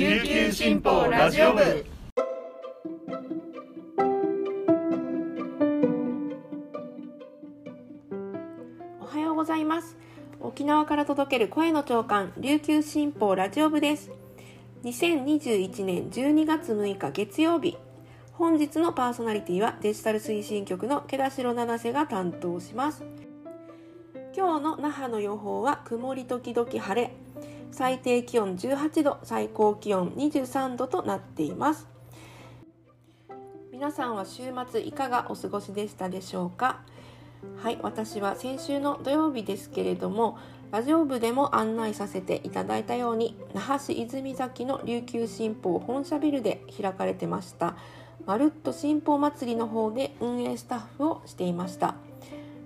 琉球新報ラジオ部。おはようございます。沖縄から届ける声の長官琉球新報ラジオ部です。2021年12月6日月曜日。本日のパーソナリティはデジタル推進局の毛田代七瀬が担当します。今日の那覇の予報は曇り時々晴れ。最低気温18度最高気温23度となっています。皆さんは週末いかがお過ごしでしたでしょうか？はい私は先週の土曜日ですけれどもラジオ部でも案内させていただいたように那覇市泉崎の琉球新報本社ビルで開かれてましたまるっと新報祭りの方で運営スタッフをしていました。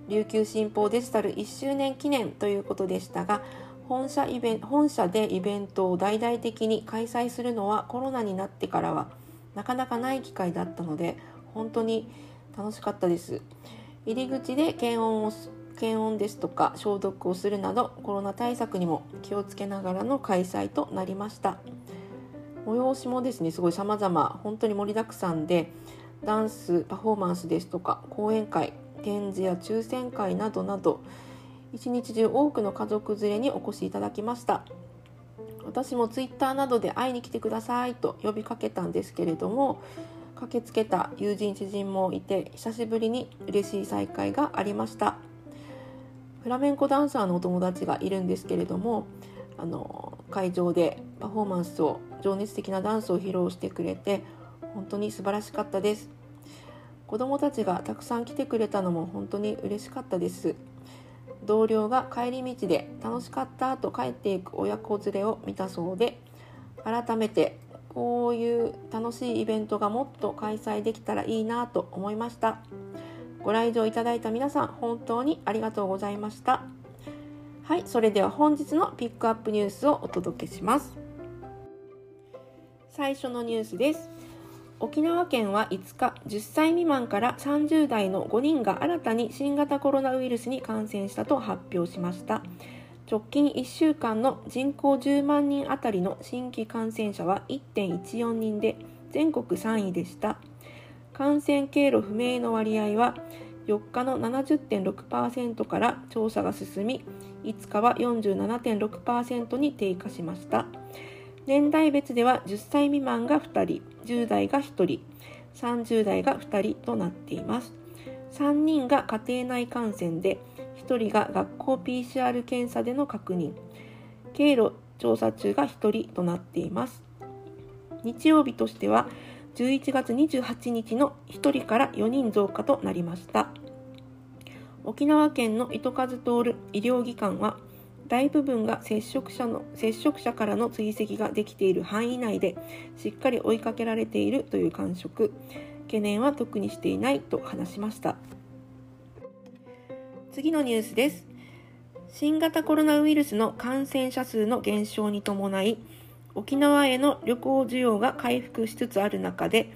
琉球新報デジタル1周年記念ということでしたが本社イベ本社でイベントを大々的に開催するのはコロナになってからはなかなかない機会だったので本当に楽しかったです。入り口で検温を検温ですとか消毒をするなどコロナ対策にも気をつけながらの開催となりました。催しもですねすごい様々本当に盛りだくさんでダンスパフォーマンスですとか講演会展示や抽選会などなど一日中多くの家族連れにお越しいただきました。私もツイッターなどで会いに来てくださいと呼びかけたんですけれども駆けつけた友人知人もいて久しぶりに嬉しい再会がありました。フラメンコダンサーのお友達がいるんですけれどもあの会場でパフォーマンスを情熱的なダンスを披露してくれて本当に素晴らしかったです。子供たちがたくさん来てくれたのも本当に嬉しかったです。同僚が帰り道で楽しかったと帰っていく親子連れを見たそうで改めてこういう楽しいイベントがもっと開催できたらいいなと思いました。ご来場いただいた皆さん本当にありがとうございました。はいそれでは本日のピックアップニュースをお届けします。最初のニュースです。沖縄県は5日10歳未満から30代の5人が新たに新型コロナウイルスに感染したと発表しました。直近1週間の人口10万人あたりの新規感染者は1.14人で全国3位でした。感染経路不明の割合は4日の70.6%から調査が進み5日は47.6%に低下しました。年代別では10歳未満が2人10代が1人30代が2人となっています。3人が家庭内感染で1人が学校 PCR 検査での確認経路調査中が1人となっています。日曜日としては11月28日の1人から4人増加となりました。沖縄県の糸数通る医療機関は大部分が接触者の接触者からの追跡ができている範囲内でしっかり追いかけられているという感触。懸念は特にしていないと話しました。次のニュースです。新型コロナウイルスの感染者数の減少に伴い沖縄への旅行需要が回復しつつある中で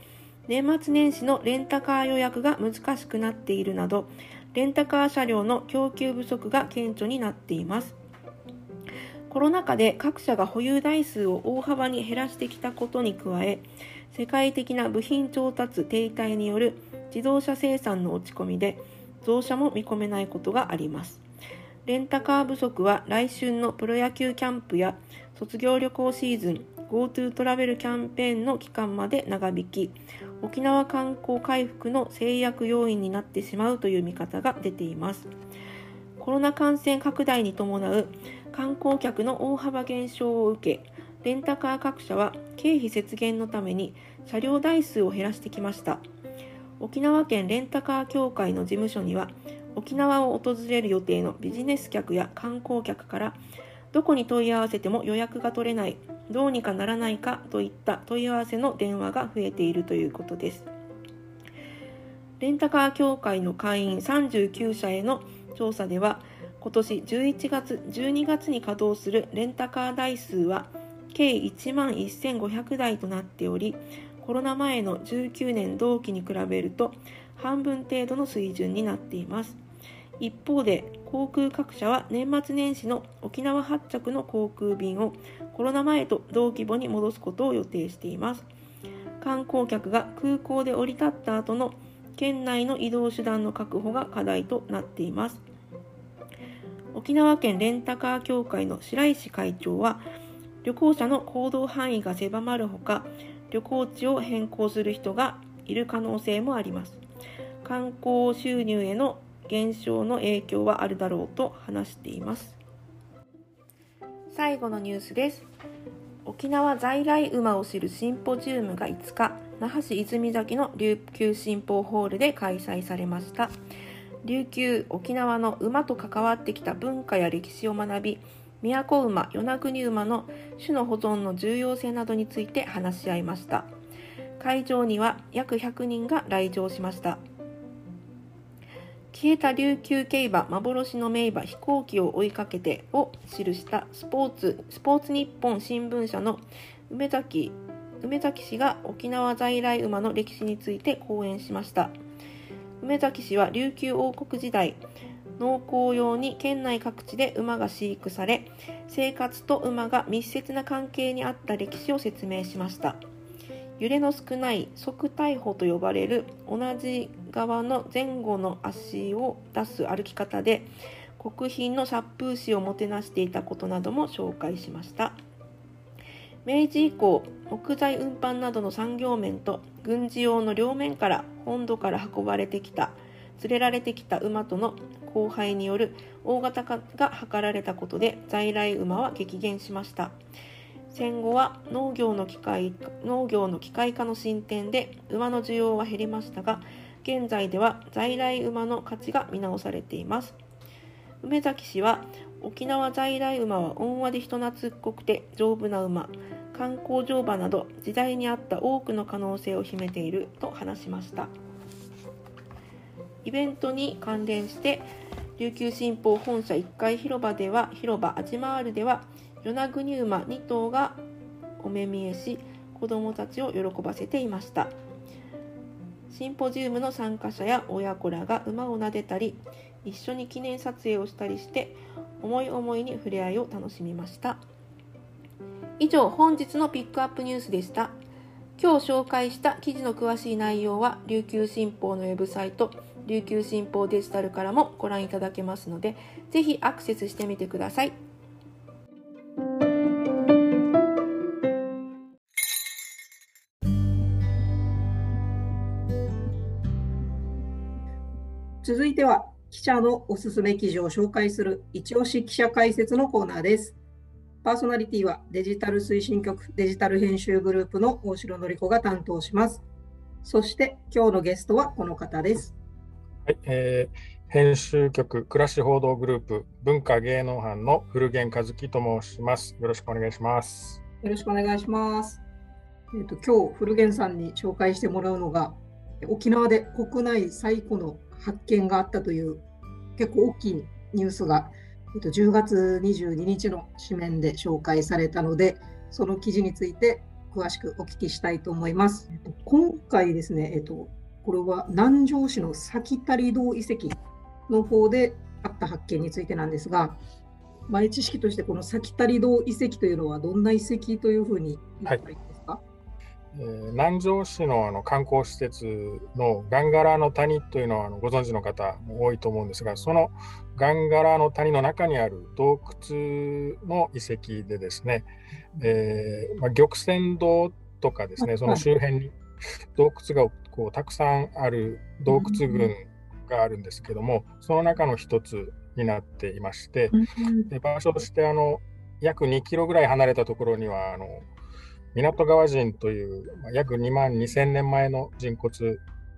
年末年始のレンタカー予約が難しくなっているなどレンタカー車両の供給不足が顕著になっています。コロナ禍で各社が保有台数を大幅に減らしてきたことに加え世界的な部品調達停滞による自動車生産の落ち込みで増車も見込めないことがあります。レンタカー不足は来春のプロ野球キャンプや卒業旅行シーズン GoTo トラベルキャンペーンの期間まで長引き沖縄観光回復の制約要因になってしまうという見方が出ています。コロナ感染拡大に伴う観光客の大幅減少を受けレンタカー各社は経費節減のために車両台数を減らしてきました。沖縄県レンタカー協会の事務所には沖縄を訪れる予定のビジネス客や観光客からどこに問い合わせても予約が取れないどうにかならないかといった問い合わせの電話が増えているということです。レンタカー協会の会員39社への調査では今年11月12月に稼働するレンタカー台数は計1万1500台となっておりコロナ前の19年同期に比べると半分程度の水準になっています。一方で航空各社は年末年始の沖縄発着の航空便をコロナ前と同規模に戻すことを予定しています。観光客が空港で降り立った後の県内の移動手段の確保が課題となっています。沖縄県レンタカー協会の白石会長は旅行者の行動範囲が狭まるほか旅行地を変更する人がいる可能性もあります。観光収入への減少の影響はあるだろうと話しています。最後のニュースです。沖縄在来馬を知るシンポジウムが5日那覇市泉崎の琉球新報ホールで開催されました。琉球沖縄の馬と関わってきた文化や歴史を学び宮古馬与那国馬の種の保存の重要性などについて話し合いました。会場には約100人が来場しました。消えた琉球競馬幻の名馬飛行機を追いかけてを記したスポーツスポーツ日本新聞社の梅崎梅崎氏が沖縄在来馬の歴史について講演しました。梅崎氏は琉球王国時代農耕用に県内各地で馬が飼育され生活と馬が密接な関係にあった歴史を説明しました。揺れの少ない側逮捕と呼ばれる同じ側の前後の足を出す歩き方で国賓の殺風死をもてなしていたことなども紹介しました。明治以降木材運搬などの産業面と軍事用の両面から本土から運ばれてきた連れられてきた馬との交配による大型化が図られたことで在来馬は激減しました。戦後は農業の機械農業の機械化の進展で馬の需要は減りましたが現在では在来馬の価値が見直されています。梅崎氏は沖縄在来馬は温和で人懐っこくて丈夫な馬観光乗馬など時代に合った多くの可能性を秘めていると話しました。イベントに関連して琉球新報本社1階広場では広場アジマールでは与那国馬2頭がお目見えし子どもたちを喜ばせていました。シンポジウムの参加者や親子らが馬を撫でたり一緒に記念撮影をしたりして思い思いに触れ合いを楽しみました。以上本日のピックアップニュースでした。今日紹介した記事の詳しい内容は琉球新報のウェブサイト琉球新報デジタルからもご覧いただけますのでぜひアクセスしてみてください。ては記者のおすすめ記事を紹介する一押し記者解説のコーナーです。パーソナリティはデジタル推進局デジタル編集グループの大城典子が担当します。そして今日のゲストはこの方です。はい、えー、編集局暮らし報道グループ文化芸能班の古源和樹と申します。よろしくお願いします。よろしくお願いします。えっ、ー、と今日古源さんに紹介してもらうのが沖縄で国内最古の発見があったという結構大きいニュースが、えっと、10月22日の紙面で紹介されたのでその記事について詳しくお聞きしたいと思います。今回ですね、えっと、これは南城市の先足堂遺跡の方であった発見についてなんですが、前知識としてこの先足堂遺跡というのはどんな遺跡というふうに言ったらいいですか、えー、南城市のあの観光施設のガンガラの谷というのはあのご存知の方も多いと思うんですがそのガンガラの谷の中にある洞窟の遺跡でですね、えーまあ、玉泉洞とかですねその周辺に洞窟がこうたくさんある洞窟群があるんですけどもその中の一つになっていましてで場所としてあの約2キロぐらい離れたところにはあの港川人という約2万2000年前の人骨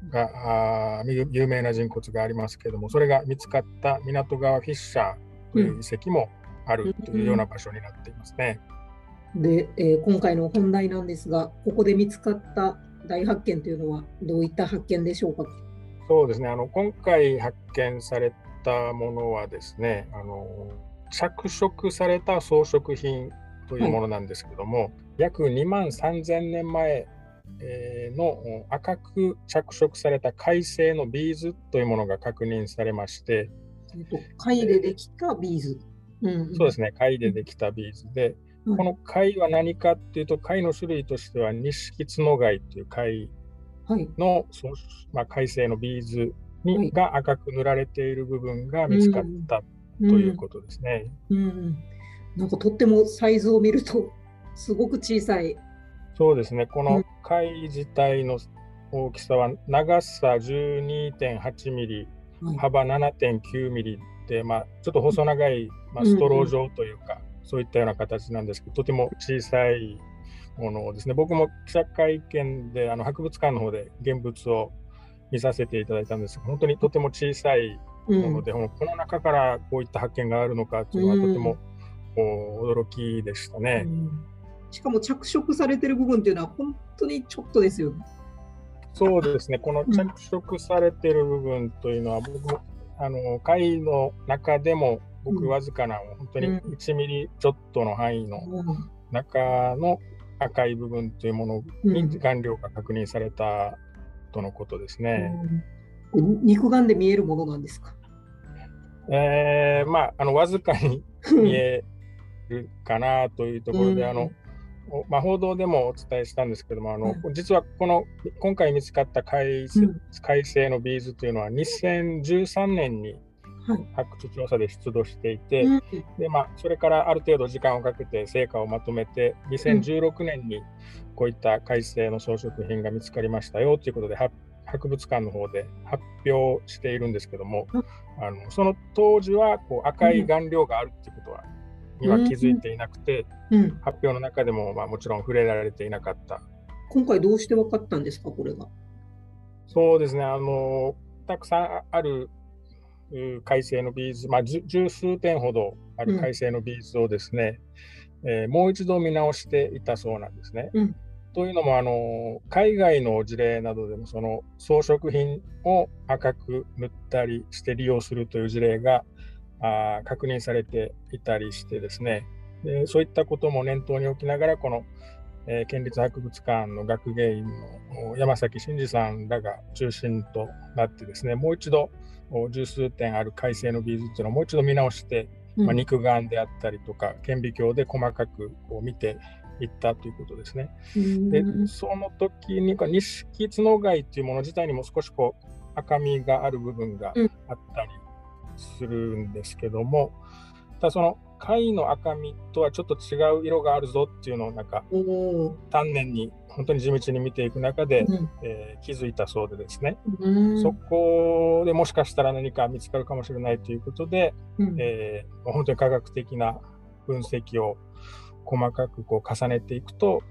が有名な人骨がありますけれどもそれが見つかった港川フィッシャーという遺跡もあるというような場所になっていますね。で、えー、今回の本題なんですがここで見つかった大発見というのはどういった発見でしょうか？そうですね。あの今回発見されたものはですねあの着色された装飾品というものなんですけども、はい、約2万3000年前の赤く着色された貝製のビーズというものが確認されましてえっと、貝でできたビーズ。うん、そうですね、貝でできたビーズで、うん、この貝は何かっていうと、貝の種類としては、錦角貝っていう貝の、はい、まあ、貝製のビーズに、はい、が赤く塗られている部分が見つかったということですね。うん、うん、なんかとってもサイズを見ると、すごく小さい。そうですね、この貝自体の大きさは長さ12.8ミリ、幅7.9ミリで、まあ、ちょっと細長い、まあ、ストロー状というか、うんそういったような形なんですけど、とても小さいものをですね、僕も記者会見であの博物館の方で現物を見させていただいたんですが、本当にとても小さいもので、うん、この中からこういった発見があるのかというのはとても、うん、驚きでしたね、うん、しかも着色されてる部分っていうのは本当にちょっとですよね。そうですね、この着色されてる部分というのは、僕もあの貝の中でもごくわずかな、本当に1ミリちょっとの範囲の中の赤い部分というものに顔料が確認されたとのことですね。うん、肉眼で見えるものなんですか？えー、まあ、あのわずかに見えるかなというところで、あのまあ、報道でもお伝えしたんですけども、あの、実はこの今回見つかった海,、海星のビーズというのは2013年に発掘調査で出土していて、はい、でまあ、それからある程度時間をかけて成果をまとめて2016年にこういった貝製の装飾品が見つかりましたよということで博物館の方で発表しているんですけども、あのその当時はこう赤い顔料があるっていうことは、には気づいていなくて、発表の中でも、まあ、もちろん触れられていなかった。今回どうして分かったんですか、これが。そうですね、あのたくさんある貝製のビーズ、まあ、十数点ほどある貝製のビーズをですね、うん、えー、もう一度見直していたそうなんですね。うん、というのもあの海外の事例などでもその装飾品を赤く塗ったりして利用するという事例があ確認されていたりしてですね。でそういったことも念頭に置きながらこの、えー、県立博物館の学芸員の山崎真嗣さんらが中心となってですねもう一度十数点ある改正の技術っていうのをもう一度見直して、うん、まあ、肉眼であったりとか顕微鏡で細かくこう見ていったということですね。でその時に錦角貝っていうもの自体にも少しこう赤みがある部分があったりするんですけども、うん、ただその貝の赤みとはちょっと違う色があるぞっていうのをなんか丹念に本当に地道に見ていく中で、うん、えー、気づいたそうでですね、うん、そこでもしかしたら何か見つかるかもしれないということで、うん、えー、本当に科学的な分析を細かくこう重ねていくと、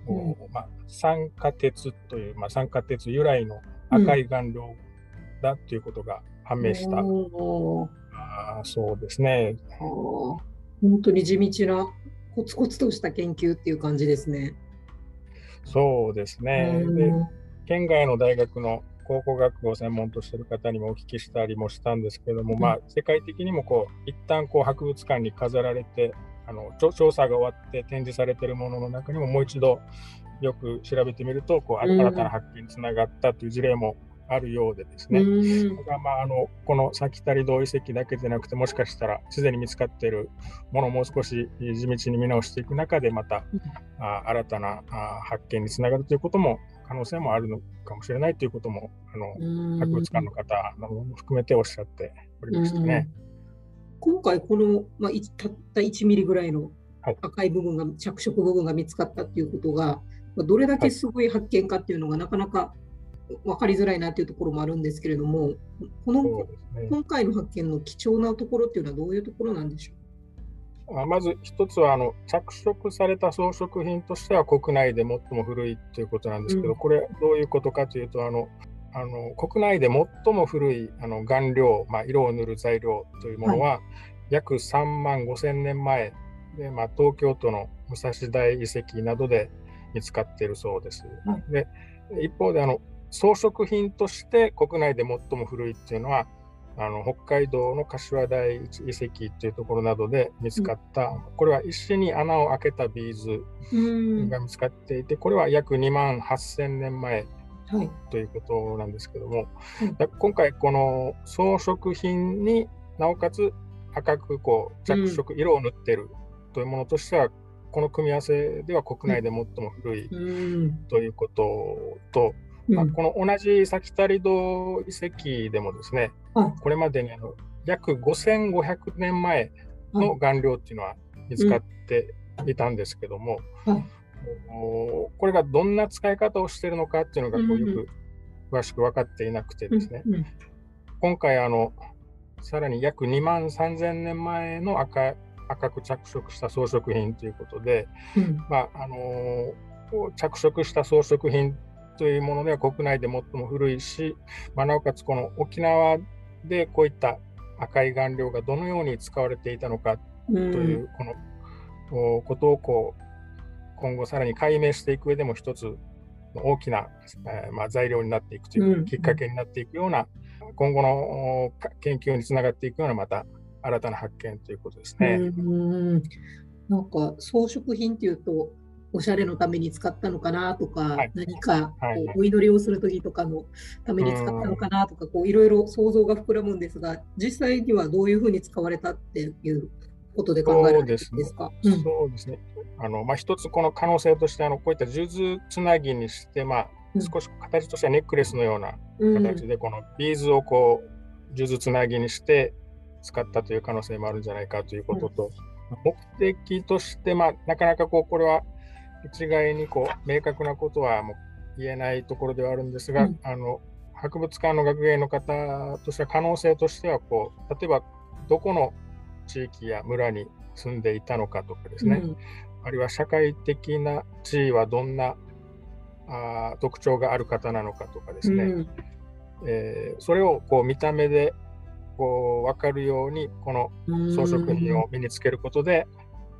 まあ、酸化鉄という、まあ、酸化鉄由来の赤い顔料だということが判明した。あそうですね。本当に地道なコツコツとした研究っていう感じですね。そうですね。で県外の大学の考古学を専門としている方にもお聞きしたりもしたんですけども、うん、まあ、世界的にもこう一旦こう博物館に飾られてあの調査が終わって展示されているものの中にももう一度よく調べてみるとこう新たな発見につながったという事例もあるようでですね、だからまああのこの先足堂遺跡だけでなくてもしかしたらすでに見つかっているものをもう少し地道に見直していく中でまた、あ新たなあ発見につながるということも可能性もあるのかもしれないということもあの博物館の方も含めておっしゃっておりましたね。今回この、まあ、たった1ミリぐらいの赤い部分が、はい、着色部分が見つかったっていうことが、まあ、どれだけすごい発見かっていうのがなかなか分かりづらいなっていうところもあるんですけれども、この、ね、今回の発見の貴重なところっていうのはどういうところなんでしょう？まず一つはあの着色された装飾品としては国内で最も古いということなんですけど、うん、これどういうことかというとあのあの国内で最も古いあの顔料、まあ、色を塗る材料というものは、はい、約3万5千年前で、まあ、東京都の武蔵大遺跡などで見つかっているそうです。はい、で一方であの装飾品として国内で最も古いっていうのはあの北海道の柏大遺跡っていうところなどで見つかった、うん、これは石に穴を開けたビーズが見つかっていて、これは約2万8000年前ということなんですけども、はい、今回この装飾品になおかつ赤くこう着色、色を塗ってるというものとしては、この組み合わせでは国内で最も古いということと、まあ、この同じ先足戸遺跡でもですね、これまでにあの約5500年前の顔料っていうのは見つかっていたんですけども、これがどんな使い方をしているのかっていうのがこうよく詳しく分かっていなくてですね、今回あのさらに約2万3000年前の赤赤く着色した装飾品ということで、うん、まああの着色した装飾品というものでは国内で最も古いし、まあ、なおかつこの沖縄でこういった赤い顔料がどのように使われていたのかというこのことをこう今後さらに解明していく上でも一つ大きな、えー、まあ、材料になっていくというきっかけになっていくような、今後の研究につながっていくようなまた新たな発見ということですね。うん。なんか装飾品っていうとおしゃれのために使ったのかなとか、はい、何かこうお祈りをする時とかのために使ったのかなとかこういろいろ想像が膨らむんですが実際にはどういうふうに使われたっていうことで考えるんですか？そうですね。あのまあ、一つこの可能性としてあのこういった数珠つなぎにして、まあ、少し形としてはネックレスのような形で、このビーズをこう数珠つなぎにして使ったという可能性もあるんじゃないかということと、目的として、まあ、なかなかこうこれは一概にこう明確なことはもう言えないところではあるんですが、うん、あの博物館の学芸の方としては可能性としてはこう例えばどこの地域や村に住んでいたのかとかですね、うん、あるいは社会的な地位はどんなあ特徴がある方なのかとかですね、うん、えー、それをこう見た目でこう分かるようにこの装飾品を身につけることで、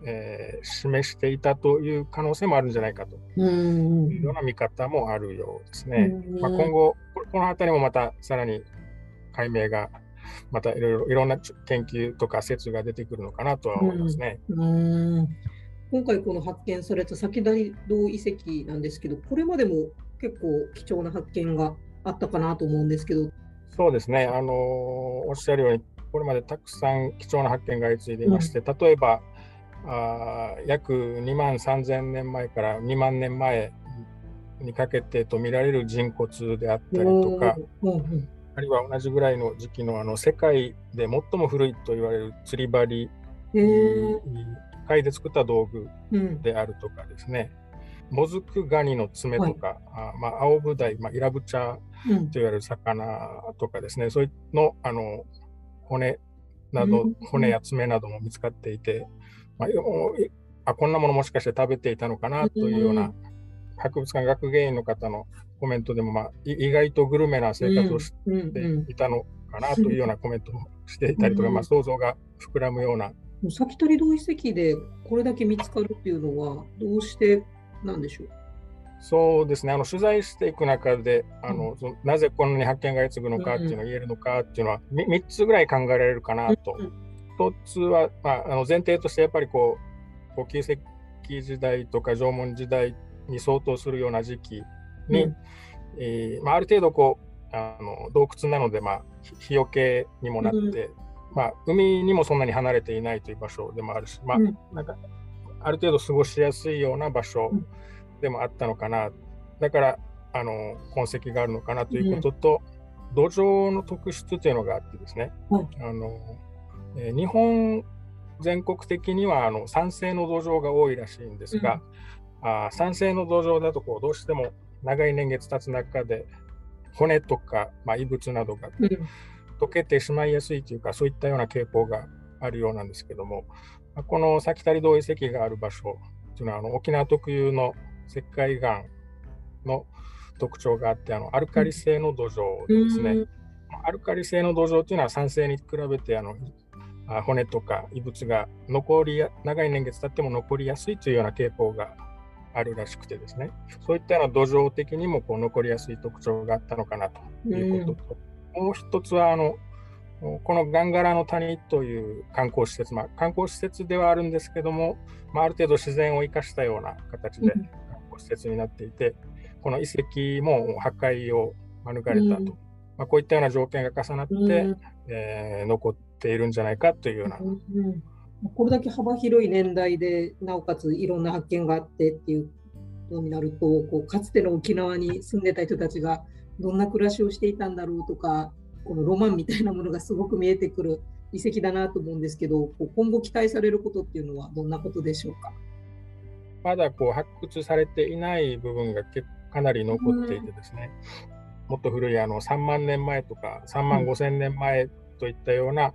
えー、示していたという可能性もあるんじゃないかと。いうような見方もあるようですね。まあ、今後この辺りもまたさらに解明がまたいろいろいろんな研究とか説が出てくるのかなとは思いますね。うん。今回この発見された先立堂遺跡なんですけどこれまでも結構貴重な発見があったかなと思うんですけど。そうですね、あのおっしゃるように、これまでたくさん貴重な発見が相次いでいまして、うん、例えばあ約2万3000年前から2万年前にかけてと見られる人骨であったりとか、あるいは同じぐらいの時期のあの世界で最も古いと言われる釣り針、貝で作った道具であるとかですね、もずくガニの爪とか、はい、あまあ、青ブダイ、まあ、イラブチャと言われる魚とかですね、うん、そういうのあの骨など、うん、骨や爪なども見つかっていて、まあ、あこんなものもしかして食べていたのかなというような、博物館学芸員の方のコメントでも、まあ、意外とグルメな生活をしていたのかなというようなコメントをしていたりとか、まあ、想像が膨らむような。先取り同遺跡でこれだけ見つかるっていうのはどうしてなんでしょう？そうですね。あの取材していく中であの、うん、なぜこんなに発見が相次ぐのかっていうのが言えるのかっていうのは 3, 3つぐらい考えられるかなと。うん、1つは、まあ、あの前提としてやっぱりこうこう旧石器時代とか縄文時代に相当するような時期に、うん、えー、まあ、ある程度こうあの洞窟なので、まあ、日よけにもなって、まあ、海にもそんなに離れていないという場所でもあるし、まあ、なんかある程度過ごしやすいような場所でもあったのかな、だからあの痕跡があるのかなということと、うん、土壌の特質というのがあってですね、うん、あのえー、日本全国的にはあの酸性の土壌が多いらしいんですが、うん、あ酸性の土壌だとこうどうしても長い年月経つ中で骨とか、まあ、異物などが溶けてしまいやすいというか、そういったような傾向があるようなんですけども、この先足堂遺跡がある場所というのはあの沖縄特有の石灰岩の特徴があってあのアルカリ性の土壌ですね。アルカリ性の土壌というのは酸性に比べてあの骨とか異物が残りや長い年月経っても残りやすいというような傾向があるらしくてですね。そういったような土壌的にもこう残りやすい特徴があったのかなということと、もう一つはあのこのガンガラの谷という観光施設、まあ、観光施設ではあるんですけども、まあ、ある程度自然を生かしたような形で観光施設になっていて、この遺跡も破壊を免れたと、まあ、こういったような条件が重なって、えー、残っっているんじゃないかというような。うんうんこれだけ幅広い年代でなおかついろんな発見があってっていうことになるとこうかつての沖縄に住んでた人たちがどんな暮らしをしていたんだろうとかこのロマンみたいなものがすごく見えてくる遺跡だなと思うんですけど今後期待されることっていうのはどんなことでしょうか？まだこう発掘されていない部分が結かなり残っていてですね、もっと古いあの3万年前とか3万5千年前といったような、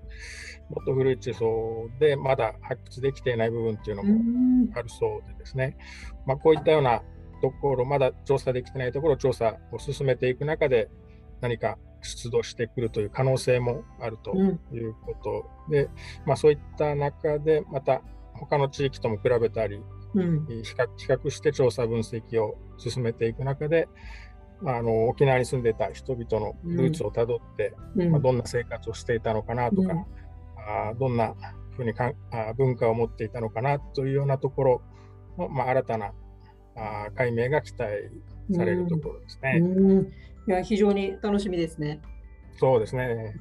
もっと古い地層でまだ発掘できていない部分っていうのもあるそうでですね、まあ、こういったようなところ、まだ調査できてないところ、調査を進めていく中で、何か出土してくるという可能性もあるということで、うん、まあ、そういった中で、また他の地域とも比べたり、うん、比較比較して調査分析を進めていく中で、あの沖縄に住んでた人々のルーツをたどって、うん、まあ、どんな生活をしていたのかなとか、うん、あどんなふうにかあ文化を持っていたのかなというようなところの、まあ、新たなあ解明が期待されるところですね。うん、いや非常に楽しみですね。そうですね。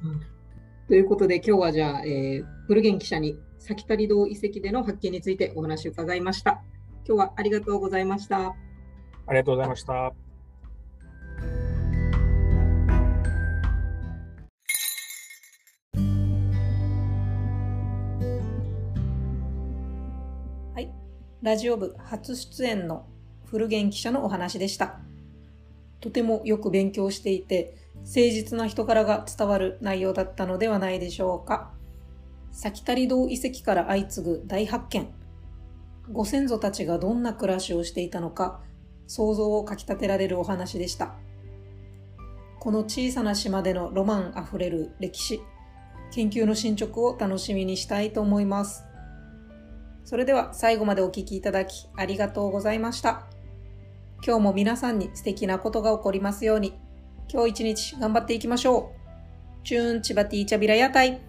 ということで今日はじゃあ、えー、古源記者に先谷堂遺跡での発見についてお話を伺いました。今日はありがとうございました。ありがとうございました。ラジオ部初出演の古源記者のお話でした。とてもよく勉強していて、誠実な人柄が伝わる内容だったのではないでしょうか。先谷堂遺跡から相次ぐ大発見。ご先祖たちがどんな暮らしをしていたのか、想像をかき立てられるお話でした。この小さな島でのロマンあふれる歴史、研究の進捗を楽しみにしたいと思います。それでは最後までお聴きいただきありがとうございました。今日も皆さんに素敵なことが起こりますように、今日一日頑張っていきましょう。チューンチバティーチャビラ屋台。